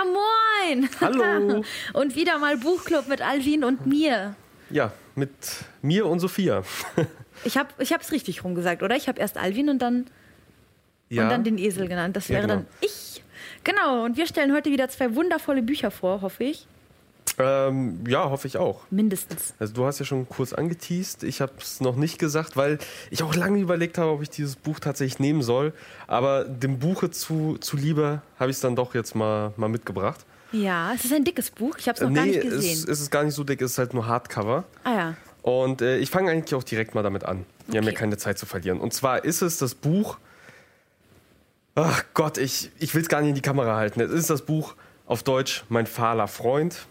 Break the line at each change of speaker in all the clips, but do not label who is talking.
Ja, moin!
Hallo!
und wieder mal Buchclub mit Alvin und mir.
Ja, mit mir und Sophia.
ich habe es richtig rumgesagt, oder? Ich habe erst Alvin und dann,
ja.
und dann den Esel genannt. Das wäre ja, genau. dann ich. Genau, und wir stellen heute wieder zwei wundervolle Bücher vor, hoffe ich.
Ähm, ja, hoffe ich auch.
Mindestens.
Also du hast ja schon kurz angeteased. Ich habe es noch nicht gesagt, weil ich auch lange überlegt habe, ob ich dieses Buch tatsächlich nehmen soll. Aber dem Buche zu, zuliebe habe ich es dann doch jetzt mal, mal mitgebracht.
Ja, es ist ein dickes Buch. Ich habe es noch
nee,
gar nicht gesehen.
Es, es ist gar nicht so dick, es ist halt nur Hardcover.
Ah ja.
Und äh, ich fange eigentlich auch direkt mal damit an. Wir okay. haben ja keine Zeit zu verlieren. Und zwar ist es das Buch. Ach Gott, ich, ich will es gar nicht in die Kamera halten. Es ist das Buch auf Deutsch Mein fahler Freund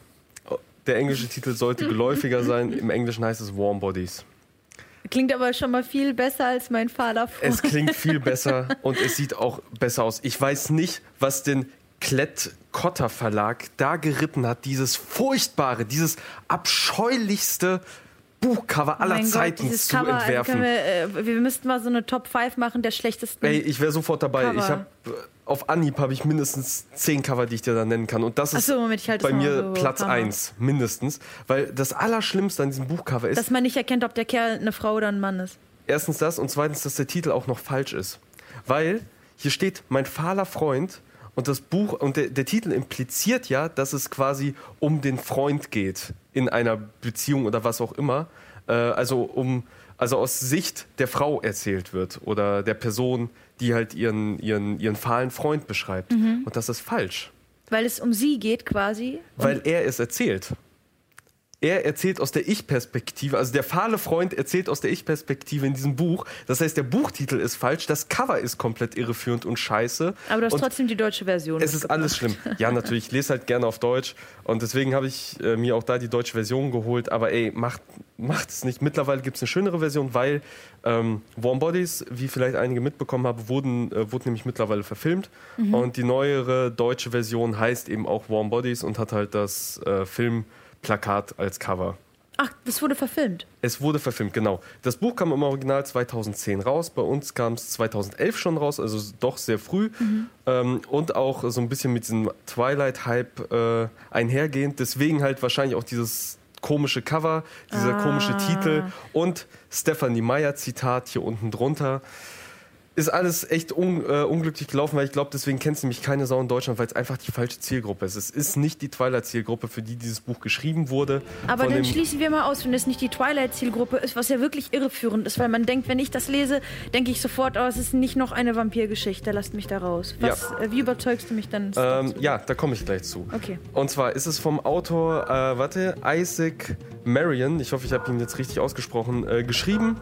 der englische Titel sollte geläufiger sein. Im Englischen heißt es Warm Bodies.
Klingt aber schon mal viel besser als mein Vater vor.
Es klingt viel besser und es sieht auch besser aus. Ich weiß nicht, was den Klett-Cotta Verlag da geritten hat. Dieses furchtbare, dieses abscheulichste Buchcover aller oh Zeiten Gott, zu Cover, also entwerfen.
Wir, äh, wir, müssten mal so eine Top 5 machen der schlechtesten.
Ey, ich wäre sofort dabei. Cover. Ich habe auf Anhieb habe ich mindestens zehn Cover, die ich dir da nennen kann. Und das ist
so, Moment, halt
bei mir so Platz Hammer. eins, mindestens. Weil das Allerschlimmste an diesem Buchcover ist.
Dass man nicht erkennt, ob der Kerl eine Frau oder ein Mann ist.
Erstens das und zweitens, dass der Titel auch noch falsch ist. Weil hier steht mein fahler Freund und das Buch und der, der Titel impliziert ja, dass es quasi um den Freund geht in einer Beziehung oder was auch immer. Äh, also um also aus Sicht der Frau erzählt wird oder der Person, die halt ihren, ihren, ihren fahlen Freund beschreibt. Mhm. Und das ist falsch.
Weil es um sie geht quasi.
Weil er es erzählt er erzählt aus der Ich-Perspektive, also der fahle Freund erzählt aus der Ich-Perspektive in diesem Buch. Das heißt, der Buchtitel ist falsch, das Cover ist komplett irreführend und scheiße.
Aber du hast
und
trotzdem die deutsche Version.
Es ist alles schlimm. Ja, natürlich, ich lese halt gerne auf Deutsch und deswegen habe ich äh, mir auch da die deutsche Version geholt. Aber ey, macht, macht es nicht. Mittlerweile gibt es eine schönere Version, weil ähm, Warm Bodies, wie vielleicht einige mitbekommen haben, wurden, äh, wurde nämlich mittlerweile verfilmt. Mhm. Und die neuere deutsche Version heißt eben auch Warm Bodies und hat halt das äh, Film Plakat als Cover.
Ach, das wurde verfilmt.
Es wurde verfilmt, genau. Das Buch kam im Original 2010 raus. Bei uns kam es 2011 schon raus, also doch sehr früh. Mhm. Ähm, und auch so ein bisschen mit diesem Twilight-Hype äh, einhergehend. Deswegen halt wahrscheinlich auch dieses komische Cover, dieser ah. komische Titel und Stephanie Meyer Zitat hier unten drunter ist alles echt un, äh, unglücklich gelaufen, weil ich glaube, deswegen kennst du nämlich keine Sau in Deutschland, weil es einfach die falsche Zielgruppe ist. Es ist nicht die Twilight-Zielgruppe, für die dieses Buch geschrieben wurde.
Aber dann schließen wir mal aus, wenn es nicht die Twilight-Zielgruppe ist, was ja wirklich irreführend ist, weil man denkt, wenn ich das lese, denke ich sofort, oh, es ist nicht noch eine Vampirgeschichte, lasst mich da raus. Was, ja. äh, wie überzeugst du mich dann?
Ähm, ja, da komme ich gleich zu.
Okay.
Und zwar ist es vom Autor, äh, warte, Isaac Marion, ich hoffe, ich habe ihn jetzt richtig ausgesprochen, äh, geschrieben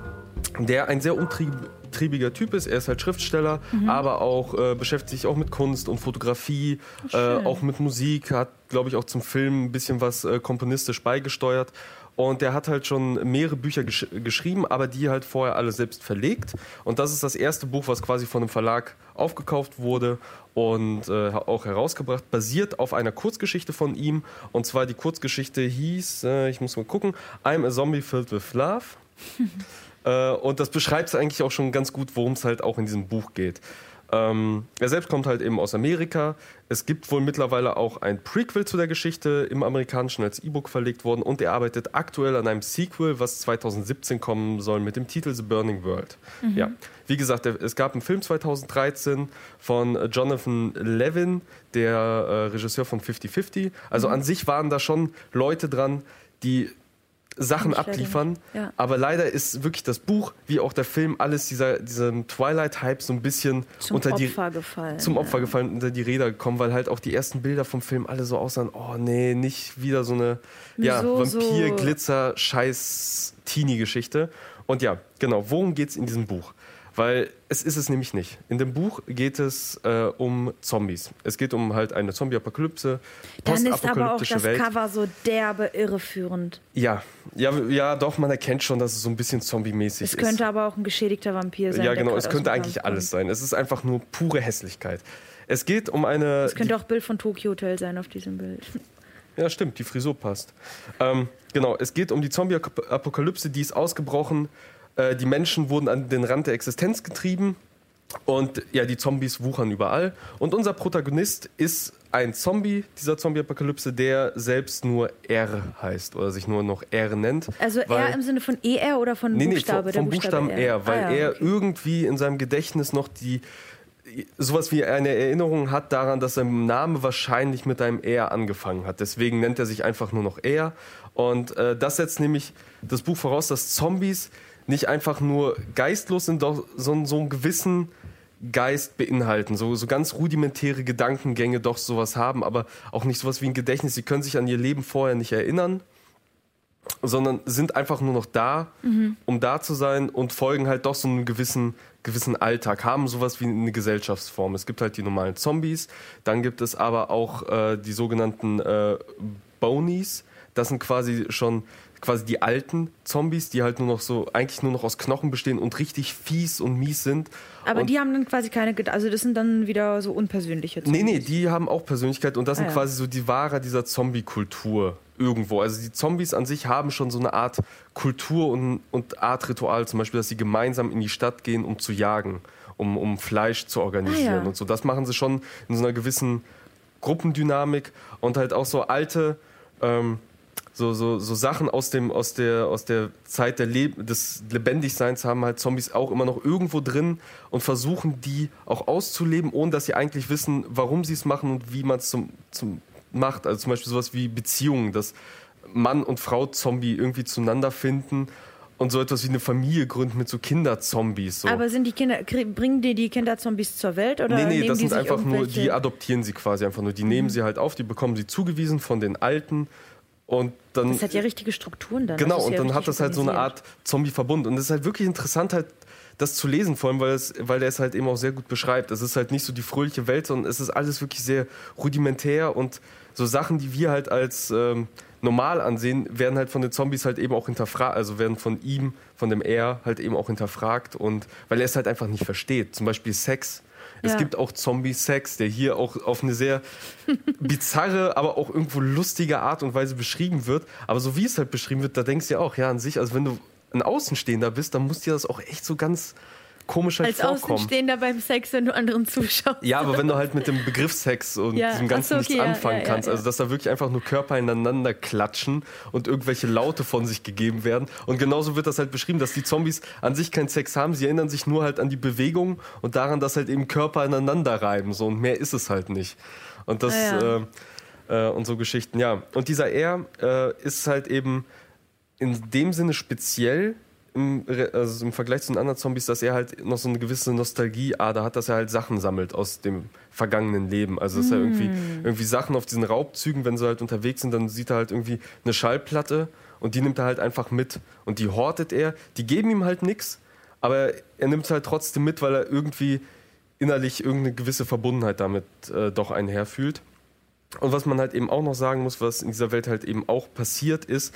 der ein sehr umtriebiger Typ ist. Er ist halt Schriftsteller, mhm. aber auch äh, beschäftigt sich auch mit Kunst und Fotografie, äh, auch mit Musik, hat, glaube ich, auch zum Film ein bisschen was äh, komponistisch beigesteuert. Und der hat halt schon mehrere Bücher gesch geschrieben, aber die halt vorher alle selbst verlegt. Und das ist das erste Buch, was quasi von einem Verlag aufgekauft wurde und äh, auch herausgebracht, basiert auf einer Kurzgeschichte von ihm. Und zwar die Kurzgeschichte hieß, äh, ich muss mal gucken, I'm a Zombie Filled with Love. Äh, und das beschreibt es eigentlich auch schon ganz gut, worum es halt auch in diesem Buch geht. Ähm, er selbst kommt halt eben aus Amerika. Es gibt wohl mittlerweile auch ein Prequel zu der Geschichte im amerikanischen als E-Book verlegt worden und er arbeitet aktuell an einem Sequel, was 2017 kommen soll mit dem Titel The Burning World. Mhm. Ja, wie gesagt, es gab einen Film 2013 von Jonathan Levin, der äh, Regisseur von 50-50. Also mhm. an sich waren da schon Leute dran, die Sachen abliefern. Ja. Aber leider ist wirklich das Buch, wie auch der Film, alles dieser, diesem Twilight-Hype so ein bisschen
zum
unter
Opfer
die,
gefallen.
Zum Opfer ja. gefallen, unter die Räder gekommen, weil halt auch die ersten Bilder vom Film alle so aussahen, oh nee, nicht wieder so eine ja, so, Vampir, Glitzer, Scheiß, Teenie-Geschichte. Und ja, genau, worum geht es in diesem Buch? Weil es ist es nämlich nicht. In dem Buch geht es äh, um Zombies. Es geht um halt eine Zombie-Apokalypse,
Dann ist aber auch das Welt. Cover so derbe irreführend.
Ja, ja, ja, doch, man erkennt schon, dass es so ein bisschen zombie-mäßig ist.
Es könnte aber auch ein geschädigter Vampir sein.
Ja, genau, es könnte eigentlich alles sein. Es ist einfach nur pure Hässlichkeit. Es geht um eine...
Es könnte auch Bild von Tokyo Hotel sein auf diesem Bild.
Ja, stimmt, die Frisur passt. Ähm, genau, es geht um die Zombie-Apokalypse, die ist ausgebrochen äh, die Menschen wurden an den Rand der Existenz getrieben und ja, die Zombies wuchern überall. Und unser Protagonist ist ein Zombie dieser Zombie-Apokalypse, der selbst nur R heißt oder sich nur noch R nennt.
Also R im Sinne von ER oder von
nee,
Buchstabe?
Nee, vom, vom Buchstaben R, R weil ah, ja, er okay. irgendwie in seinem Gedächtnis noch die sowas wie eine Erinnerung hat daran, dass sein Name wahrscheinlich mit einem R angefangen hat. Deswegen nennt er sich einfach nur noch R. Und äh, das setzt nämlich das Buch voraus, dass Zombies nicht einfach nur geistlos sind, doch so, so einen gewissen Geist beinhalten, so, so ganz rudimentäre Gedankengänge doch sowas haben, aber auch nicht sowas wie ein Gedächtnis. Sie können sich an ihr Leben vorher nicht erinnern, sondern sind einfach nur noch da, mhm. um da zu sein und folgen halt doch so einem gewissen, gewissen Alltag, haben sowas wie eine Gesellschaftsform. Es gibt halt die normalen Zombies, dann gibt es aber auch äh, die sogenannten äh, Bonies. Das sind quasi schon quasi die alten Zombies, die halt nur noch so, eigentlich nur noch aus Knochen bestehen und richtig fies und mies sind.
Aber
und
die haben dann quasi keine, also das sind dann wieder so unpersönliche
Zombies. Nee, nee, die haben auch Persönlichkeit und das ah, sind ja. quasi so die Wahrer dieser Zombie-Kultur irgendwo. Also die Zombies an sich haben schon so eine Art Kultur und, und Art Ritual, zum Beispiel, dass sie gemeinsam in die Stadt gehen, um zu jagen, um, um Fleisch zu organisieren ah, ja. und so. Das machen sie schon in so einer gewissen Gruppendynamik und halt auch so alte ähm, so, so, so Sachen aus, dem, aus, der, aus der Zeit der Le des Lebendigseins haben halt Zombies auch immer noch irgendwo drin und versuchen die auch auszuleben, ohne dass sie eigentlich wissen, warum sie es machen und wie man es zum, zum macht. Also zum Beispiel sowas wie Beziehungen, dass Mann und Frau Zombie irgendwie zueinander finden und so etwas wie eine Familie gründen mit so Kinderzombies. So.
Aber sind die Kinder, bringen die die Kinderzombies zur Welt oder
Nee, nee,
nehmen
das
die
sind einfach nur, die adoptieren sie quasi einfach nur. Die mhm. nehmen sie halt auf, die bekommen sie zugewiesen von den Alten und dann,
das hat ja richtige Strukturen dann.
Genau, und ja dann hat das halt so eine Art Zombie-Verbund. Und es ist halt wirklich interessant, halt das zu lesen, vor allem, weil, es, weil der es halt eben auch sehr gut beschreibt. Es ist halt nicht so die fröhliche Welt, sondern es ist alles wirklich sehr rudimentär und so Sachen, die wir halt als ähm, normal ansehen, werden halt von den Zombies halt eben auch hinterfragt, also werden von ihm, von dem Er halt eben auch hinterfragt und weil er es halt einfach nicht versteht. Zum Beispiel Sex es ja. gibt auch Zombie-Sex, der hier auch auf eine sehr bizarre, aber auch irgendwo lustige Art und Weise beschrieben wird. Aber so wie es halt beschrieben wird, da denkst du ja auch, ja, an sich, also wenn du ein Außenstehender bist, dann muss dir das auch echt so ganz komisch halt
Als
vorkommen.
Außenstehender beim Sex, wenn du anderen zuschaust.
Ja, aber wenn du halt mit dem Begriff Sex und ja. diesem Ganzen so, okay, nichts ja, anfangen ja, kannst, also dass da wirklich einfach nur Körper ineinander klatschen und irgendwelche Laute von sich gegeben werden. Und genauso wird das halt beschrieben, dass die Zombies an sich keinen Sex haben, sie erinnern sich nur halt an die Bewegung und daran, dass halt eben Körper ineinander reiben. So und mehr ist es halt nicht. Und das ah, äh, äh, und so Geschichten, ja. Und dieser R äh, ist halt eben in dem Sinne speziell, im, also im Vergleich zu den anderen Zombies, dass er halt noch so eine gewisse Nostalgieader hat, dass er halt Sachen sammelt aus dem vergangenen Leben. Also dass er irgendwie, mm. irgendwie Sachen auf diesen Raubzügen, wenn sie halt unterwegs sind, dann sieht er halt irgendwie eine Schallplatte und die nimmt er halt einfach mit. Und die hortet er, die geben ihm halt nichts, aber er nimmt es halt trotzdem mit, weil er irgendwie innerlich irgendeine gewisse Verbundenheit damit äh, doch einherfühlt. Und was man halt eben auch noch sagen muss, was in dieser Welt halt eben auch passiert ist,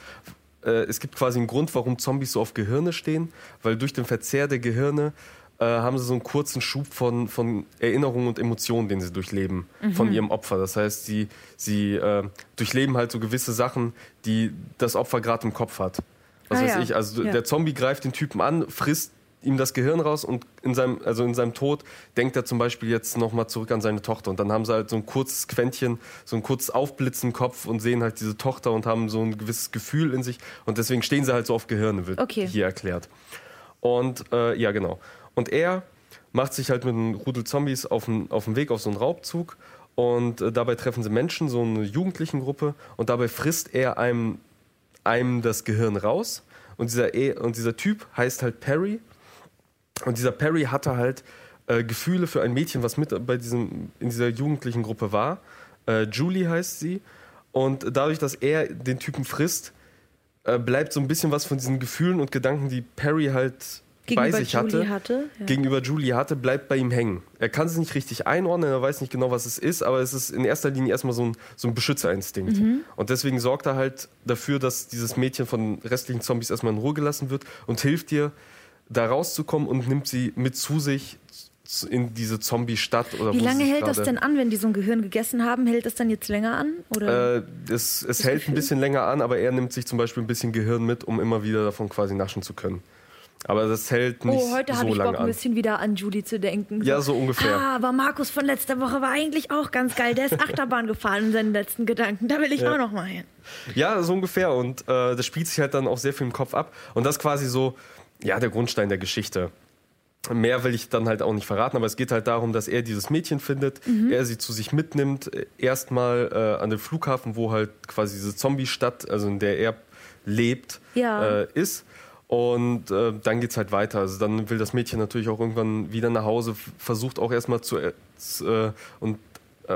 äh, es gibt quasi einen Grund, warum Zombies so auf Gehirne stehen, weil durch den Verzehr der Gehirne äh, haben sie so einen kurzen Schub von, von Erinnerungen und Emotionen, den sie durchleben mhm. von ihrem Opfer. Das heißt, sie, sie äh, durchleben halt so gewisse Sachen, die das Opfer gerade im Kopf hat. Was ah, weiß ja. ich, also ja. der Zombie greift den Typen an, frisst ihm das Gehirn raus und in seinem, also in seinem Tod denkt er zum Beispiel jetzt nochmal zurück an seine Tochter. Und dann haben sie halt so ein kurzes Quäntchen, so ein kurzes Aufblitzen im Kopf und sehen halt diese Tochter und haben so ein gewisses Gefühl in sich. Und deswegen stehen sie halt so auf Gehirne, wird okay. hier erklärt. Und äh, ja, genau. Und er macht sich halt mit einem Rudel Zombies auf den, auf den Weg auf so einen Raubzug. Und äh, dabei treffen sie Menschen, so eine Jugendlichen-Gruppe. Und dabei frisst er einem, einem das Gehirn raus. Und dieser, e und dieser Typ heißt halt Perry und dieser Perry hatte halt äh, Gefühle für ein Mädchen, was mit bei diesem, in dieser jugendlichen Gruppe war. Äh, Julie heißt sie. Und dadurch, dass er den Typen frisst, äh, bleibt so ein bisschen was von diesen Gefühlen und Gedanken, die Perry halt gegenüber bei sich Julie hatte, hatte ja. gegenüber Julie hatte, bleibt bei ihm hängen. Er kann es nicht richtig einordnen, er weiß nicht genau, was es ist, aber es ist in erster Linie erstmal so ein, so ein Beschützerinstinkt. Mhm. Und deswegen sorgt er halt dafür, dass dieses Mädchen von restlichen Zombies erstmal in Ruhe gelassen wird und hilft dir, da rauszukommen und nimmt sie mit zu sich in diese Zombie-Stadt.
Wie lange hält das denn an, wenn die so ein Gehirn gegessen haben? Hält das dann jetzt länger an? Oder
äh, es es hält ein bisschen länger an, aber er nimmt sich zum Beispiel ein bisschen Gehirn mit, um immer wieder davon quasi naschen zu können. Aber das hält nicht
Oh, heute
so
habe ich
lange
Bock, ein
an.
bisschen wieder an Julie zu denken.
Ja, so ungefähr.
Ah, aber Markus von letzter Woche war eigentlich auch ganz geil. Der ist Achterbahn gefahren in seinen letzten Gedanken. Da will ich auch noch mal hin.
Ja, so ungefähr. Und äh, das spielt sich halt dann auch sehr viel im Kopf ab. Und das quasi so, ja, der Grundstein der Geschichte. Mehr will ich dann halt auch nicht verraten, aber es geht halt darum, dass er dieses Mädchen findet,
Mhm.
er sie zu sich mitnimmt, äh, erstmal äh, an den Flughafen, wo halt quasi diese Zombie-Stadt, also in der er lebt,
Ja.
äh, ist. Und äh, dann geht's halt weiter. Also dann will das Mädchen natürlich auch irgendwann wieder nach Hause, versucht auch erstmal zu äh, äh, und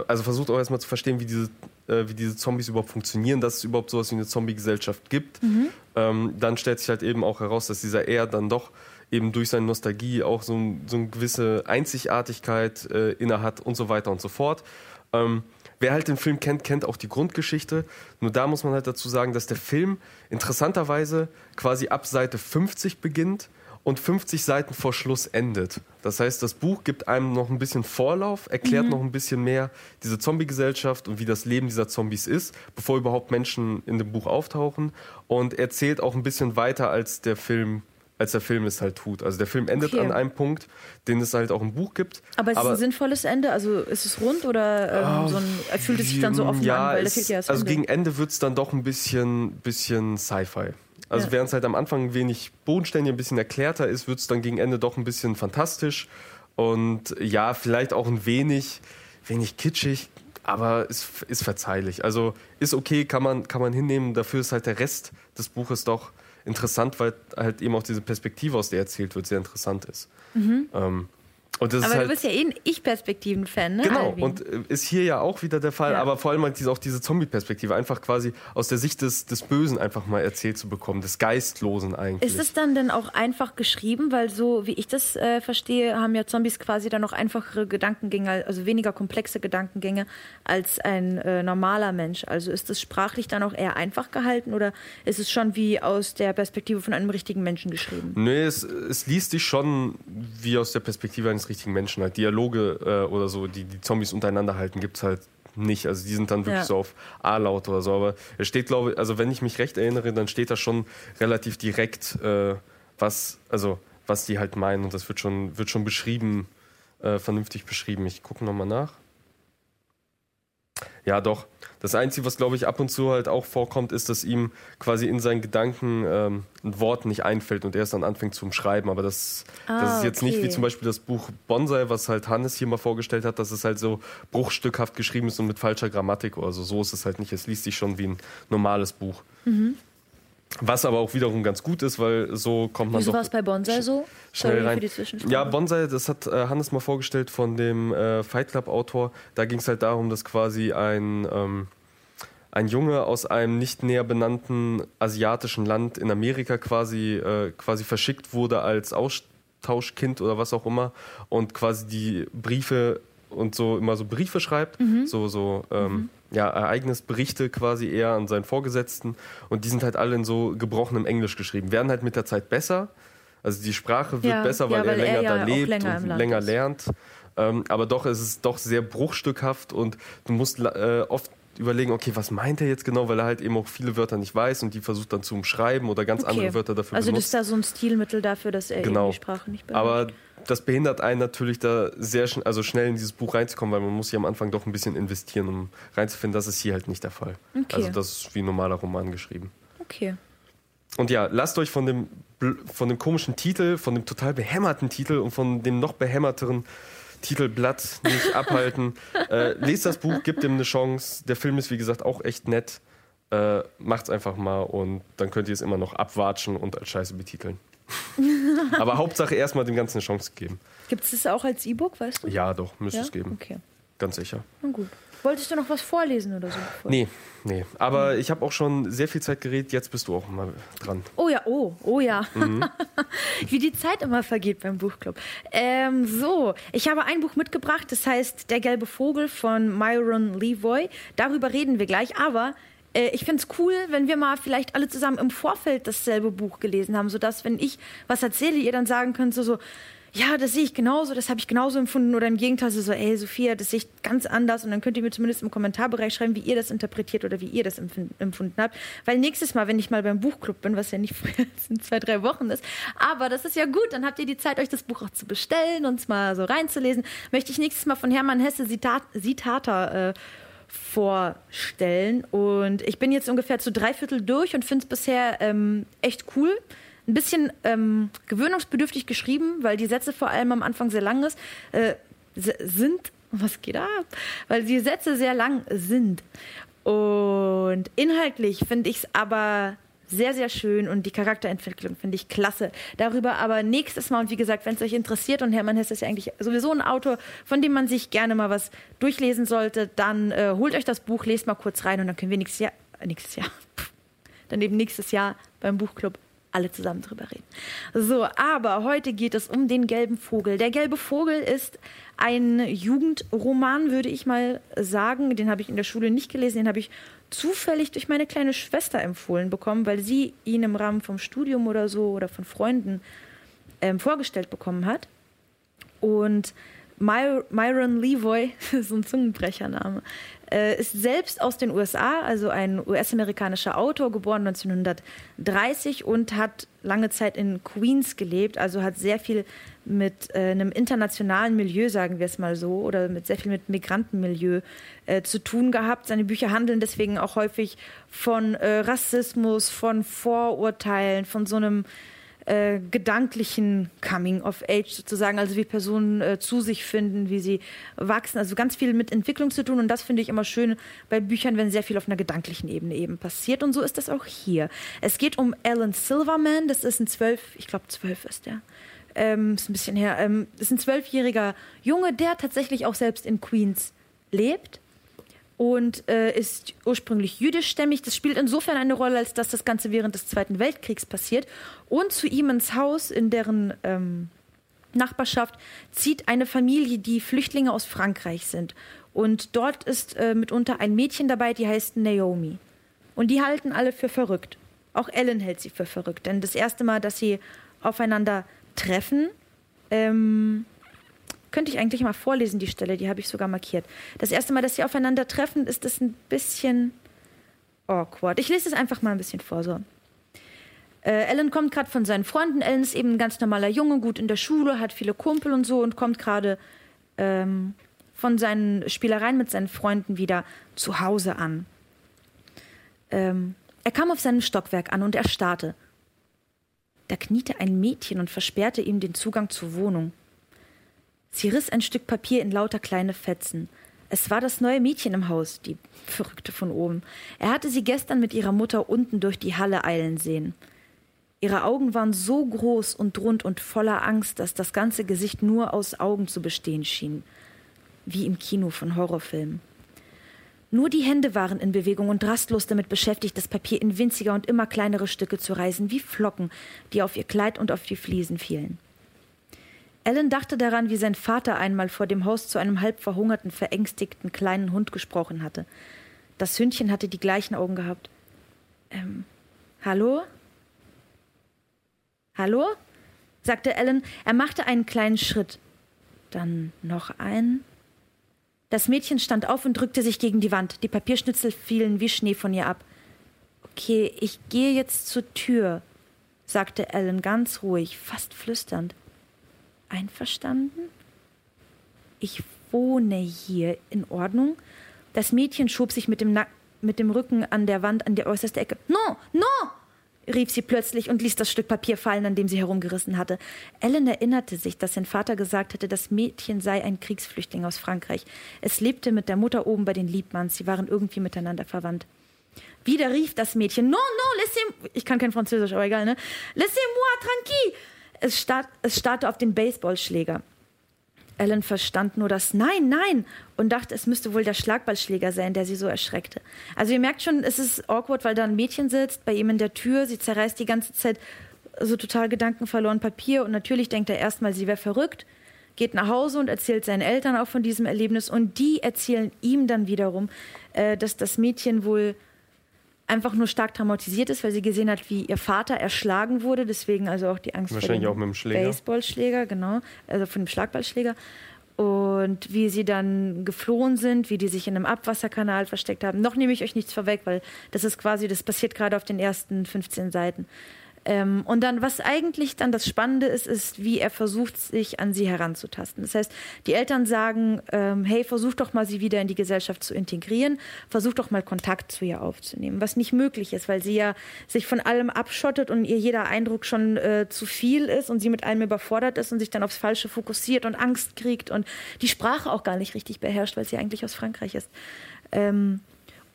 also versucht auch erstmal zu verstehen, wie diese, äh, wie diese Zombies überhaupt funktionieren, dass es überhaupt sowas wie eine Zombie-Gesellschaft gibt. Ähm, dann stellt sich halt eben auch heraus, dass dieser er dann doch eben durch seine Nostalgie auch so, so eine gewisse Einzigartigkeit äh, innehat und so weiter und so fort. Ähm, wer halt den Film kennt, kennt auch die Grundgeschichte. Nur da muss man halt dazu sagen, dass der Film interessanterweise quasi ab Seite 50 beginnt und 50 Seiten vor Schluss endet. Das heißt, das Buch gibt einem noch ein bisschen Vorlauf, erklärt noch ein bisschen mehr diese Zombie-Gesellschaft und wie das Leben dieser Zombies ist, bevor überhaupt Menschen in dem Buch auftauchen. Und erzählt auch ein bisschen weiter als der Film als der Film es halt tut. Also der Film endet
Okay.
an einem Punkt, den es halt auch im Buch gibt.
Aber ist es ein sinnvolles Ende? Also ist es rund oder ähm, so ein, fühlt es sich dann so offen
ja,
an? Weil
es,
ja
also
Ende.
gegen Ende wird es dann doch ein bisschen, bisschen Sci-Fi. Also
Ja.
während es halt am Anfang wenig bodenständig, ein bisschen erklärter ist, wird es dann gegen Ende doch ein bisschen fantastisch. Und ja, vielleicht auch ein wenig, wenig kitschig, aber ist, ist verzeihlich. Also ist okay, kann man, kann man hinnehmen. Dafür ist halt der Rest des Buches doch interessant, weil halt eben auch diese Perspektive, aus der erzählt wird, sehr interessant ist. Ähm, und das.
Aber
ist
du
halt,
bist ja eh ein Ich-Perspektiven-Fan, ne?
Genau,
Alvin?
und äh, ist hier ja auch wieder der Fall,
Ja.
aber vor allem halt diese, auch diese Zombie-Perspektive, einfach quasi aus der Sicht des, des Bösen einfach mal erzählt zu bekommen, des Geistlosen eigentlich.
Ist es dann denn auch einfach geschrieben? Weil so wie ich das äh, verstehe, haben ja Zombies quasi dann noch einfachere Gedankengänge, also weniger komplexe Gedankengänge als ein äh, normaler Mensch. Also ist es sprachlich dann auch eher einfach gehalten oder ist es schon wie aus der Perspektive von einem richtigen Menschen geschrieben?
Nee, es, es liest sich schon wie aus der Perspektive eines richtigen Menschen. Halt Dialoge äh, oder so, die die Zombies untereinander halten, gibt es halt nicht. Also die sind dann wirklich
Ja.
so auf A-Laut oder so. Aber es steht, glaube ich, also wenn ich mich recht erinnere, dann steht da schon relativ direkt, äh, was, also was die halt meinen. Und das wird schon, wird schon beschrieben, äh, vernünftig beschrieben. Ich gucke nochmal nach. Ja, doch. Das Einzige, was glaube ich ab und zu halt auch vorkommt, ist, dass ihm quasi in seinen Gedanken ähm, ein Wort nicht einfällt und er es dann anfängt zum Schreiben. Aber das, das
Ah,
ist jetzt nicht
okay.
wie zum Beispiel das Buch Bonsai, was halt Hannes hier mal vorgestellt hat, dass es halt so bruchstückhaft geschrieben ist und mit falscher Grammatik oder so. So ist es halt nicht. Es liest sich schon wie ein normales Buch.
Mhm.
Was aber auch wiederum ganz gut ist, weil so kommt man
Wieso war es bei Bonsai so?
schnell
Sorry
rein.
für die Zwischenfrage.
Ja, Bonsai, das hat äh, Hannes mal vorgestellt von dem äh, Fight Club Autor. Da ging es halt darum, dass quasi ein, ähm, ein Junge aus einem nicht näher benannten asiatischen Land in Amerika quasi, äh, quasi verschickt wurde als Austauschkind oder was auch immer und quasi die Briefe und so immer so Briefe schreibt, so, so ähm, ja, Ereignisberichte quasi eher an seinen Vorgesetzten und die sind halt alle in so gebrochenem Englisch geschrieben, werden halt mit der Zeit besser. Also die Sprache wird
Ja,
besser,
ja,
weil,
weil
er
er
länger
ja
da lebt
länger
und länger
ist.
lernt. Ähm, aber doch, es ist doch sehr bruchstückhaft und du musst äh, oft überlegen, okay, was meint er jetzt genau, weil er halt eben auch viele Wörter nicht weiß und die versucht dann zu umschreiben oder ganz andere Wörter dafür
Also das
benutzt.
ist da so ein Stilmittel dafür, dass er
Genau.
die Sprache nicht beherrscht.
Aber das behindert einen natürlich da sehr schn also schnell in dieses Buch reinzukommen, weil man muss ja am Anfang doch ein bisschen investieren, um reinzufinden. Das ist hier halt nicht der Fall.
Okay.
Also das ist wie ein normaler Roman geschrieben.
okay.
Und ja, lasst euch von dem, von dem komischen Titel, von dem total behämmerten Titel und von dem noch behämmerteren Titelblatt nicht abhalten. Äh, lest das Buch, gebt ihm eine Chance. Der Film ist, wie gesagt, auch echt nett. Äh, macht's einfach mal und dann könnt ihr es immer noch abwatschen und als Scheiße betiteln. Aber Hauptsache erstmal dem Ganzen eine Chance geben.
Gibt es das auch als E-Book, weißt du?
Ja, doch, müsste
Ja?
es geben.
Okay.
Ganz sicher.
Na gut. Wolltest du noch was vorlesen oder so?
Nee, nee. Aber ich habe auch schon sehr viel Zeit geredet. Jetzt bist du auch mal dran.
Oh ja, oh, oh ja.
Mhm.
Wie die Zeit immer vergeht beim Buchclub. Ähm, so, ich habe ein Buch mitgebracht, das heißt Der gelbe Vogel von Myron Levoy. Darüber reden wir gleich, aber äh, ich finde es cool, wenn wir mal vielleicht alle zusammen im Vorfeld dasselbe Buch gelesen haben, sodass, wenn ich was erzähle, ihr dann sagen könnt, so, so ja, das sehe ich genauso, das habe ich genauso empfunden. Oder im Gegenteil, so, ey, Sophia, das sehe ich ganz anders. Und dann könnt ihr mir zumindest im Kommentarbereich schreiben, wie ihr das interpretiert oder wie ihr das empfunden habt. Weil nächstes Mal, wenn ich mal beim Buchclub bin, was ja nicht früher in zwei, drei Wochen ist, aber das ist ja gut, dann habt ihr die Zeit, euch das Buch auch zu bestellen und es mal so reinzulesen. Möchte ich nächstes Mal von Hermann Hesse Zitat, Zitata äh, vorstellen. Und ich bin jetzt ungefähr zu drei Viertel durch und finde es bisher ähm, echt cool ein bisschen ähm, gewöhnungsbedürftig geschrieben, weil die Sätze vor allem am Anfang sehr lang ist, äh, sind. Was geht ab? Weil die Sätze sehr lang sind. Und inhaltlich finde ich es aber sehr, sehr schön und die Charakterentwicklung finde ich klasse. Darüber aber nächstes Mal und wie gesagt, wenn es euch interessiert und Hermann Hesse ist ja eigentlich sowieso ein Autor, von dem man sich gerne mal was durchlesen sollte, dann äh, holt euch das Buch, lest mal kurz rein und dann können wir nächstes Jahr, nächstes Jahr, dann eben nächstes Jahr beim Buchclub alle zusammen drüber reden. So, aber heute geht es um den gelben Vogel. Der gelbe Vogel ist ein Jugendroman, würde ich mal sagen. Den habe ich in der Schule nicht gelesen, den habe ich zufällig durch meine kleine Schwester empfohlen bekommen, weil sie ihn im Rahmen vom Studium oder so oder von Freunden ähm, vorgestellt bekommen hat. Und My Myron Levoy, so ein Zungenbrechername, äh, ist selbst aus den USA, also ein US-amerikanischer Autor, geboren 1930 und hat lange Zeit in Queens gelebt, also hat sehr viel mit äh, einem internationalen Milieu, sagen wir es mal so, oder mit sehr viel mit Migrantenmilieu äh, zu tun gehabt. Seine Bücher handeln deswegen auch häufig von äh, Rassismus, von Vorurteilen, von so einem äh, gedanklichen Coming of Age sozusagen, also wie Personen äh, zu sich finden, wie sie wachsen, also ganz viel mit Entwicklung zu tun. Und das finde ich immer schön bei Büchern, wenn sehr viel auf einer gedanklichen Ebene eben passiert. Und so ist das auch hier. Es geht um Alan Silverman, das ist ein zwölf, ich glaube zwölf ist der, ähm, ist ein bisschen her, ähm, ist ein zwölfjähriger Junge, der tatsächlich auch selbst in Queens lebt und äh, ist ursprünglich jüdischstämmig. Das spielt insofern eine Rolle, als dass das Ganze während des Zweiten Weltkriegs passiert. Und zu ihm ins Haus, in deren ähm, Nachbarschaft, zieht eine Familie, die Flüchtlinge aus Frankreich sind. Und dort ist äh, mitunter ein Mädchen dabei, die heißt Naomi. Und die halten alle für verrückt. Auch Ellen hält sie für verrückt. Denn das erste Mal, dass sie aufeinander treffen, ähm, könnte ich eigentlich mal vorlesen, die Stelle, die habe ich sogar markiert. Das erste Mal, dass sie aufeinandertreffen, ist es ein bisschen awkward. Ich lese es einfach mal ein bisschen vor. So. Äh, Ellen kommt gerade von seinen Freunden. Ellen ist eben ein ganz normaler Junge, gut in der Schule, hat viele Kumpel und so und kommt gerade ähm, von seinen Spielereien mit seinen Freunden wieder zu Hause an. Ähm, er kam auf seinem Stockwerk an und erstarrte. Da kniete ein Mädchen und versperrte ihm den Zugang zur Wohnung. Sie riss ein Stück Papier in lauter kleine Fetzen. Es war das neue Mädchen im Haus, die Verrückte von oben. Er hatte sie gestern mit ihrer Mutter unten durch die Halle eilen sehen. Ihre Augen waren so groß und rund und voller Angst, dass das ganze Gesicht nur aus Augen zu bestehen schien. Wie im Kino von Horrorfilmen. Nur die Hände waren in Bewegung und rastlos damit beschäftigt, das Papier in winziger und immer kleinere Stücke zu reißen, wie Flocken, die auf ihr Kleid und auf die Fliesen fielen. Ellen dachte daran, wie sein Vater einmal vor dem Haus zu einem halb verhungerten, verängstigten kleinen Hund gesprochen hatte. Das Hündchen hatte die gleichen Augen gehabt. Ähm, hallo? Hallo? sagte Ellen. Er machte einen kleinen Schritt. Dann noch einen. Das Mädchen stand auf und drückte sich gegen die Wand. Die Papierschnitzel fielen wie Schnee von ihr ab. Okay, ich gehe jetzt zur Tür, sagte Ellen ganz ruhig, fast flüsternd. Einverstanden? Ich wohne hier. In Ordnung? Das Mädchen schob sich mit dem, Nack mit dem Rücken an der Wand an die äußerste Ecke. No, no! rief sie plötzlich und ließ das Stück Papier fallen, an dem sie herumgerissen hatte. Ellen erinnerte sich, dass sein Vater gesagt hatte, das Mädchen sei ein Kriegsflüchtling aus Frankreich. Es lebte mit der Mutter oben bei den Liebmanns. Sie waren irgendwie miteinander verwandt. Wieder rief das Mädchen: No, no, laissez Ich kann kein Französisch, aber egal, ne? Laissez-moi tranquille! Es, start, es starrte auf den Baseballschläger. Ellen verstand nur das Nein, nein und dachte, es müsste wohl der Schlagballschläger sein, der sie so erschreckte. Also ihr merkt schon, es ist awkward, weil da ein Mädchen sitzt, bei ihm in der Tür, sie zerreißt die ganze Zeit so total gedankenverloren Papier und natürlich denkt er erstmal, sie wäre verrückt, geht nach Hause und erzählt seinen Eltern auch von diesem Erlebnis und die erzählen ihm dann wiederum, äh, dass das Mädchen wohl einfach nur stark traumatisiert ist, weil sie gesehen hat, wie ihr Vater erschlagen wurde. Deswegen also auch die Angst
Wahrscheinlich
vor
dem auch mit dem Schläger.
Baseballschläger, genau, also von dem Schlagballschläger. Und wie sie dann geflohen sind, wie die sich in einem Abwasserkanal versteckt haben. Noch nehme ich euch nichts vorweg, weil das ist quasi, das passiert gerade auf den ersten 15 Seiten. Ähm, und dann, was eigentlich dann das Spannende ist, ist, wie er versucht, sich an sie heranzutasten. Das heißt, die Eltern sagen, ähm, hey, versuch doch mal, sie wieder in die Gesellschaft zu integrieren, versuch doch mal Kontakt zu ihr aufzunehmen, was nicht möglich ist, weil sie ja sich von allem abschottet und ihr jeder Eindruck schon äh, zu viel ist und sie mit allem überfordert ist und sich dann aufs Falsche fokussiert und Angst kriegt und die Sprache auch gar nicht richtig beherrscht, weil sie eigentlich aus Frankreich ist. Ähm,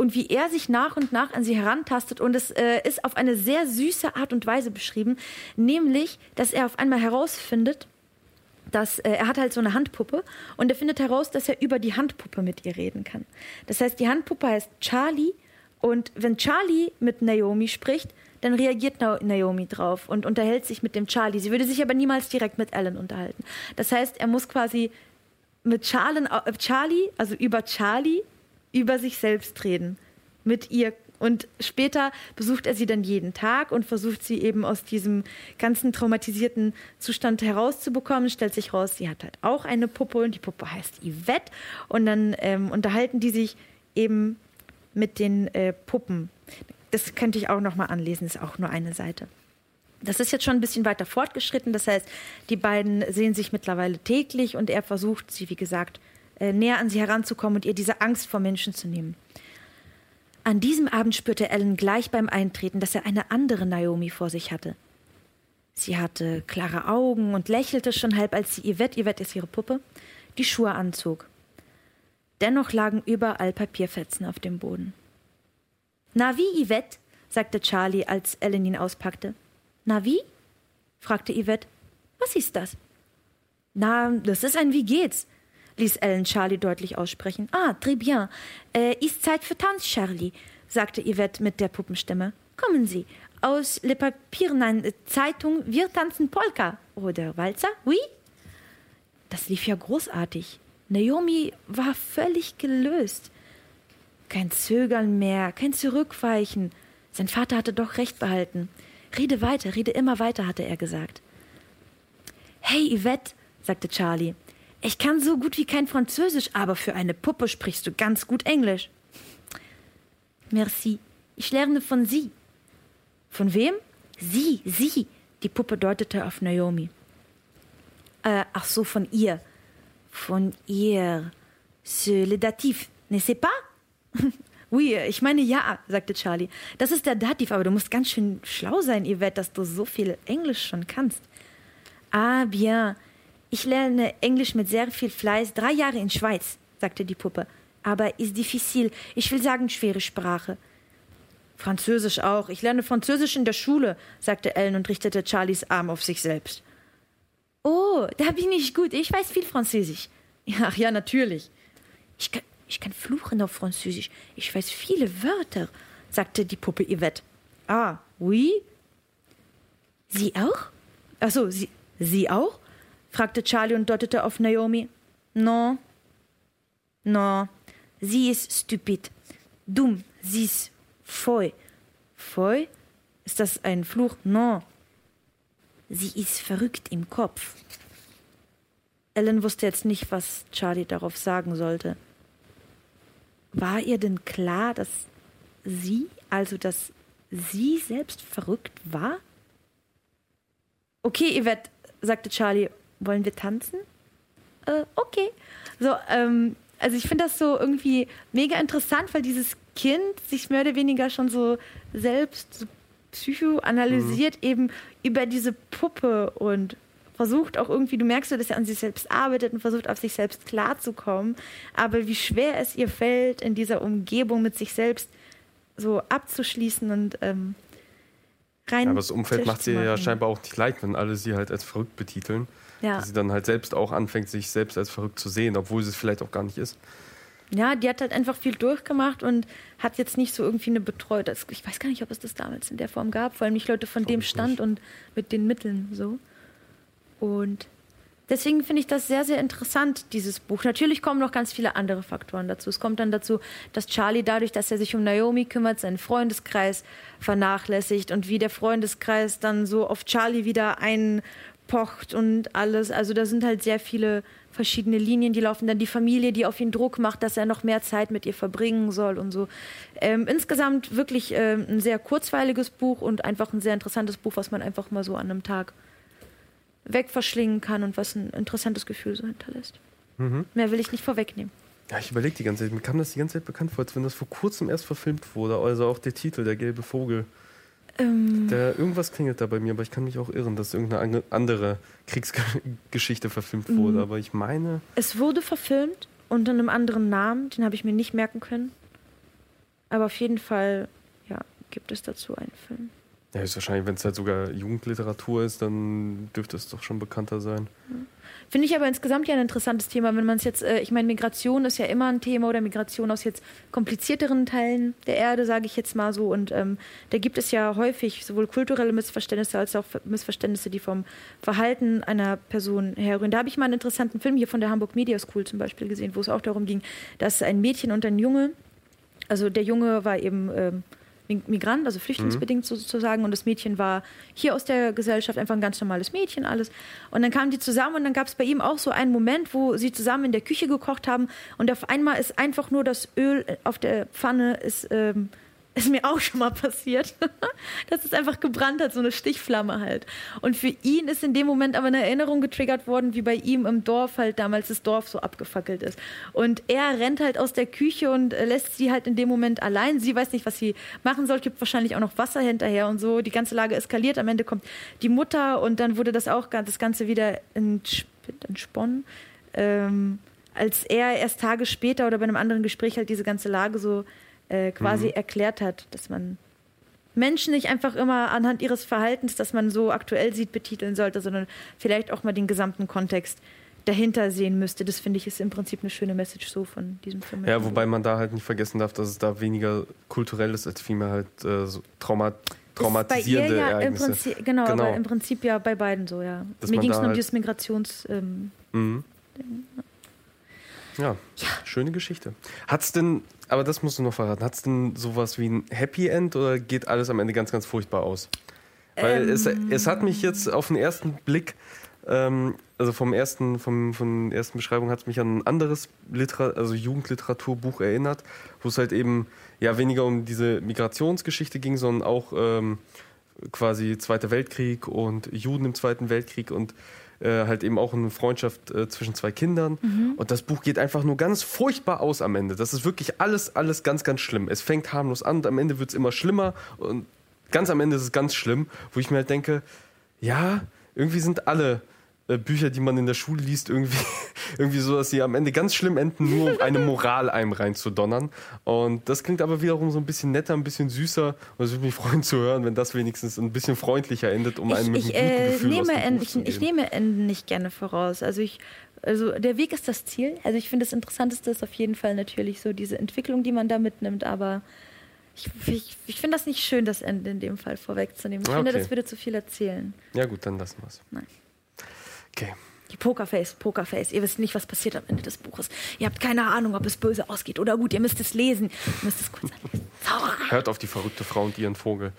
und wie er sich nach und nach an sie herantastet. Und es äh, ist auf eine sehr süße Art und Weise beschrieben, nämlich, dass er auf einmal herausfindet, dass äh, er hat halt so eine Handpuppe und er findet heraus, dass er über die Handpuppe mit ihr reden kann. Das heißt, die Handpuppe heißt Charlie und wenn Charlie mit Naomi spricht, dann reagiert Naomi drauf und unterhält sich mit dem Charlie. Sie würde sich aber niemals direkt mit Ellen unterhalten. Das heißt, er muss quasi mit Charlie, äh, Charlie also über Charlie über sich selbst reden. Mit ihr. Und später besucht er sie dann jeden Tag und versucht sie eben aus diesem ganzen traumatisierten Zustand herauszubekommen. Stellt sich raus, sie hat halt auch eine Puppe und die Puppe heißt Yvette. Und dann ähm, unterhalten die sich eben mit den äh, Puppen. Das könnte ich auch noch mal anlesen, ist auch nur eine Seite. Das ist jetzt schon ein bisschen weiter fortgeschritten. Das heißt, die beiden sehen sich mittlerweile täglich und er versucht sie, wie gesagt, äh, näher an sie heranzukommen und ihr diese Angst vor Menschen zu nehmen. An diesem Abend spürte Ellen gleich beim Eintreten, dass er eine andere Naomi vor sich hatte. Sie hatte klare Augen und lächelte schon halb, als sie Yvette, Yvette ist ihre Puppe, die Schuhe anzog. Dennoch lagen überall Papierfetzen auf dem Boden. Na wie, Yvette? sagte Charlie, als Ellen ihn auspackte. Na wie? fragte Yvette. Was ist das? Na, das ist ein Wie geht's ließ Ellen Charlie deutlich aussprechen. Ah, très bien. Äh, ist Zeit für Tanz, Charlie, sagte Yvette mit der Puppenstimme. Kommen Sie. Aus Le Papier, nein, Zeitung, wir tanzen Polka. Oder Walzer? Oui? Das lief ja großartig. Naomi war völlig gelöst. Kein Zögern mehr, kein Zurückweichen. Sein Vater hatte doch recht behalten. Rede weiter, rede immer weiter, hatte er gesagt. Hey, Yvette, sagte Charlie, ich kann so gut wie kein Französisch, aber für eine Puppe sprichst du ganz gut Englisch. Merci. Ich lerne von sie. Von wem? Sie, sie. Die Puppe deutete auf Naomi. Äh, ach so, von ihr. Von ihr. C'est le datif, n'est-ce pas? oui, ich meine ja, sagte Charlie. Das ist der Dativ, aber du musst ganz schön schlau sein, Yvette, dass du so viel Englisch schon kannst. Ah, bien. Ich lerne Englisch mit sehr viel Fleiß, drei Jahre in Schweiz, sagte die Puppe. Aber ist diffizil. Ich will sagen, schwere Sprache. Französisch auch. Ich lerne Französisch in der Schule, sagte Ellen und richtete Charlies Arm auf sich selbst. Oh, da bin ich gut. Ich weiß viel Französisch. Ach ja, natürlich. Ich kann, ich kann fluchen auf Französisch. Ich weiß viele Wörter, sagte die Puppe Yvette. Ah, oui? Sie auch? Ach so, Sie, Sie auch? Fragte Charlie und deutete auf Naomi. No. No. Sie ist stupid. Dumm. Sie ist feu. Feu? Ist das ein Fluch? No. Sie ist verrückt im Kopf. Ellen wusste jetzt nicht, was Charlie darauf sagen sollte. War ihr denn klar, dass sie, also dass sie selbst verrückt war? Okay, Yvette, sagte Charlie wollen wir tanzen? Äh, okay. So, ähm, also ich finde das so irgendwie mega interessant, weil dieses Kind sich mehr oder weniger schon so selbst so psychoanalysiert mhm. eben über diese Puppe und versucht auch irgendwie, du merkst so, dass er an sich selbst arbeitet und versucht auf sich selbst klarzukommen, aber wie schwer es ihr fällt, in dieser Umgebung mit sich selbst so abzuschließen und ähm, rein. Ja,
aber das Umfeld macht sie ja scheinbar auch nicht leid, wenn alle sie halt als verrückt betiteln. Ja. Dass sie dann halt selbst auch anfängt, sich selbst als verrückt zu sehen, obwohl sie es vielleicht auch gar nicht ist.
Ja, die hat halt einfach viel durchgemacht und hat jetzt nicht so irgendwie eine Betreute. Ich weiß gar nicht, ob es das damals in der Form gab, vor allem nicht Leute von dem Stand nicht. und mit den Mitteln so. Und Deswegen finde ich das sehr, sehr interessant, dieses Buch. Natürlich kommen noch ganz viele andere Faktoren dazu. Es kommt dann dazu, dass Charlie dadurch, dass er sich um Naomi kümmert, seinen Freundeskreis vernachlässigt und wie der Freundeskreis dann so auf Charlie wieder einpocht und alles. Also da sind halt sehr viele verschiedene Linien, die laufen. Dann die Familie, die auf ihn Druck macht, dass er noch mehr Zeit mit ihr verbringen soll und so. Ähm, insgesamt wirklich ähm, ein sehr kurzweiliges Buch und einfach ein sehr interessantes Buch, was man einfach mal so an einem Tag wegverschlingen kann und was ein interessantes Gefühl so hinterlässt. Mhm. Mehr will ich nicht vorwegnehmen.
Ja, ich überlege die ganze Zeit, mir kam das die ganze Zeit bekannt vor, als wenn das vor kurzem erst verfilmt wurde. Also auch der Titel, der gelbe Vogel. Ähm, der, irgendwas klingelt da bei mir, aber ich kann mich auch irren, dass irgendeine andere Kriegsgeschichte verfilmt wurde. Mhm. Aber ich meine.
Es wurde verfilmt unter einem anderen Namen, den habe ich mir nicht merken können. Aber auf jeden Fall, ja, gibt es dazu einen Film.
Ja, ist wahrscheinlich, wenn es halt sogar Jugendliteratur ist, dann dürfte es doch schon bekannter sein.
Finde ich aber insgesamt ja ein interessantes Thema, wenn man es jetzt, äh, ich meine, Migration ist ja immer ein Thema oder Migration aus jetzt komplizierteren Teilen der Erde, sage ich jetzt mal so. Und ähm, da gibt es ja häufig sowohl kulturelle Missverständnisse als auch Missverständnisse, die vom Verhalten einer Person herrühren. Da habe ich mal einen interessanten Film hier von der Hamburg Media School zum Beispiel gesehen, wo es auch darum ging, dass ein Mädchen und ein Junge, also der Junge war eben ähm, Migrant, also flüchtlingsbedingt mhm. sozusagen. Und das Mädchen war hier aus der Gesellschaft einfach ein ganz normales Mädchen, alles. Und dann kamen die zusammen und dann gab es bei ihm auch so einen Moment, wo sie zusammen in der Küche gekocht haben und auf einmal ist einfach nur das Öl auf der Pfanne ist ähm, ist mir auch schon mal passiert, dass es einfach gebrannt hat, so eine Stichflamme halt. Und für ihn ist in dem Moment aber eine Erinnerung getriggert worden, wie bei ihm im Dorf halt damals das Dorf so abgefackelt ist. Und er rennt halt aus der Küche und äh, lässt sie halt in dem Moment allein. Sie weiß nicht, was sie machen soll, gibt wahrscheinlich auch noch Wasser hinterher und so. Die ganze Lage eskaliert. Am Ende kommt die Mutter und dann wurde das auch das Ganze wieder entsponnen. Ähm, als er erst Tage später oder bei einem anderen Gespräch halt diese ganze Lage so äh, quasi mhm. erklärt hat, dass man Menschen nicht einfach immer anhand ihres Verhaltens, das man so aktuell sieht, betiteln sollte, sondern vielleicht auch mal den gesamten Kontext dahinter sehen müsste. Das finde ich ist im Prinzip eine schöne Message so von diesem Film.
Ja, wobei man da halt nicht vergessen darf, dass es da weniger kulturell ist, als vielmehr halt äh, so Trauma traumatisierende
ja
Ereignisse.
Im Prinzip, genau, genau, aber im Prinzip ja bei beiden so, ja. Dass Mir ging es nur um halt dieses Migrations... Ähm, mhm.
Ja, ja, schöne Geschichte. Hat's denn, aber das musst du noch verraten, hat's denn sowas wie ein Happy End oder geht alles am Ende ganz, ganz furchtbar aus? Weil ähm. es, es hat mich jetzt auf den ersten Blick, ähm, also vom ersten, vom, von der ersten Beschreibung hat es mich an ein anderes Liter also Jugendliteraturbuch erinnert, wo es halt eben ja weniger um diese Migrationsgeschichte ging, sondern auch ähm, quasi Zweiter Weltkrieg und Juden im Zweiten Weltkrieg und äh, halt eben auch eine Freundschaft äh, zwischen zwei Kindern. Mhm. Und das Buch geht einfach nur ganz furchtbar aus am Ende. Das ist wirklich alles, alles ganz, ganz schlimm. Es fängt harmlos an und am Ende wird es immer schlimmer und ganz am Ende ist es ganz schlimm, wo ich mir halt denke, ja, irgendwie sind alle Bücher, die man in der Schule liest, irgendwie, irgendwie so, dass sie am Ende ganz schlimm enden, nur um eine Moral einem reinzudonnern. Und das klingt aber wiederum so ein bisschen netter, ein bisschen süßer. Und es würde mich freuen zu hören, wenn das wenigstens ein bisschen freundlicher endet, um einem
ich, mit einem guten äh, Gefühl nehme dem ich, ich nehme Enden nicht gerne voraus. Also ich also der Weg ist das Ziel. Also ich finde das Interessanteste ist auf jeden Fall natürlich so diese Entwicklung, die man da mitnimmt, aber ich, ich, ich finde das nicht schön, das Ende in dem Fall vorwegzunehmen. Ich okay. finde, das würde zu viel erzählen.
Ja gut, dann lassen wir es.
Nein. Okay. Die Pokerface, Pokerface. Ihr wisst nicht, was passiert am Ende des Buches. Ihr habt keine Ahnung, ob es böse ausgeht oder gut. Ihr müsst es lesen. Ihr müsst es kurz anlesen.
Hört auf die verrückte Frau und ihren Vogel.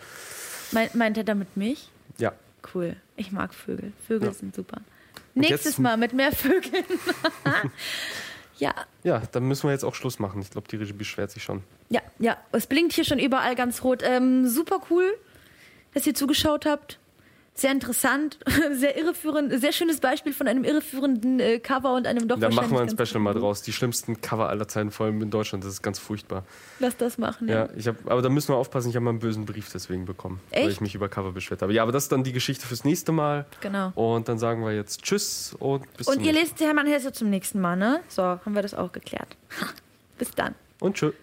Meint, meint er damit mich?
Ja.
Cool. Ich mag Vögel. Vögel ja. sind super. Und Nächstes Mal mit mehr Vögeln. ja.
Ja, dann müssen wir jetzt auch Schluss machen. Ich glaube, die Regie beschwert sich schon.
Ja, ja. Es blinkt hier schon überall ganz rot. Ähm, super cool, dass ihr zugeschaut habt sehr interessant, sehr irreführend, sehr schönes Beispiel von einem irreführenden äh, Cover und einem doch
Da machen wir ein Special mal draus. Die schlimmsten Cover aller Zeiten, vor allem in Deutschland. Das ist ganz furchtbar.
Lass das machen, ja.
ja ich hab, aber da müssen wir aufpassen, ich habe mal einen bösen Brief deswegen bekommen, Echt? weil ich mich über Cover beschwert habe. Ja, aber das ist dann die Geschichte fürs nächste Mal.
Genau.
Und dann sagen wir jetzt Tschüss und
bis Und ihr lest Hermann Hesse zum nächsten Mal, ne? So, haben wir das auch geklärt. bis dann.
Und tschüss.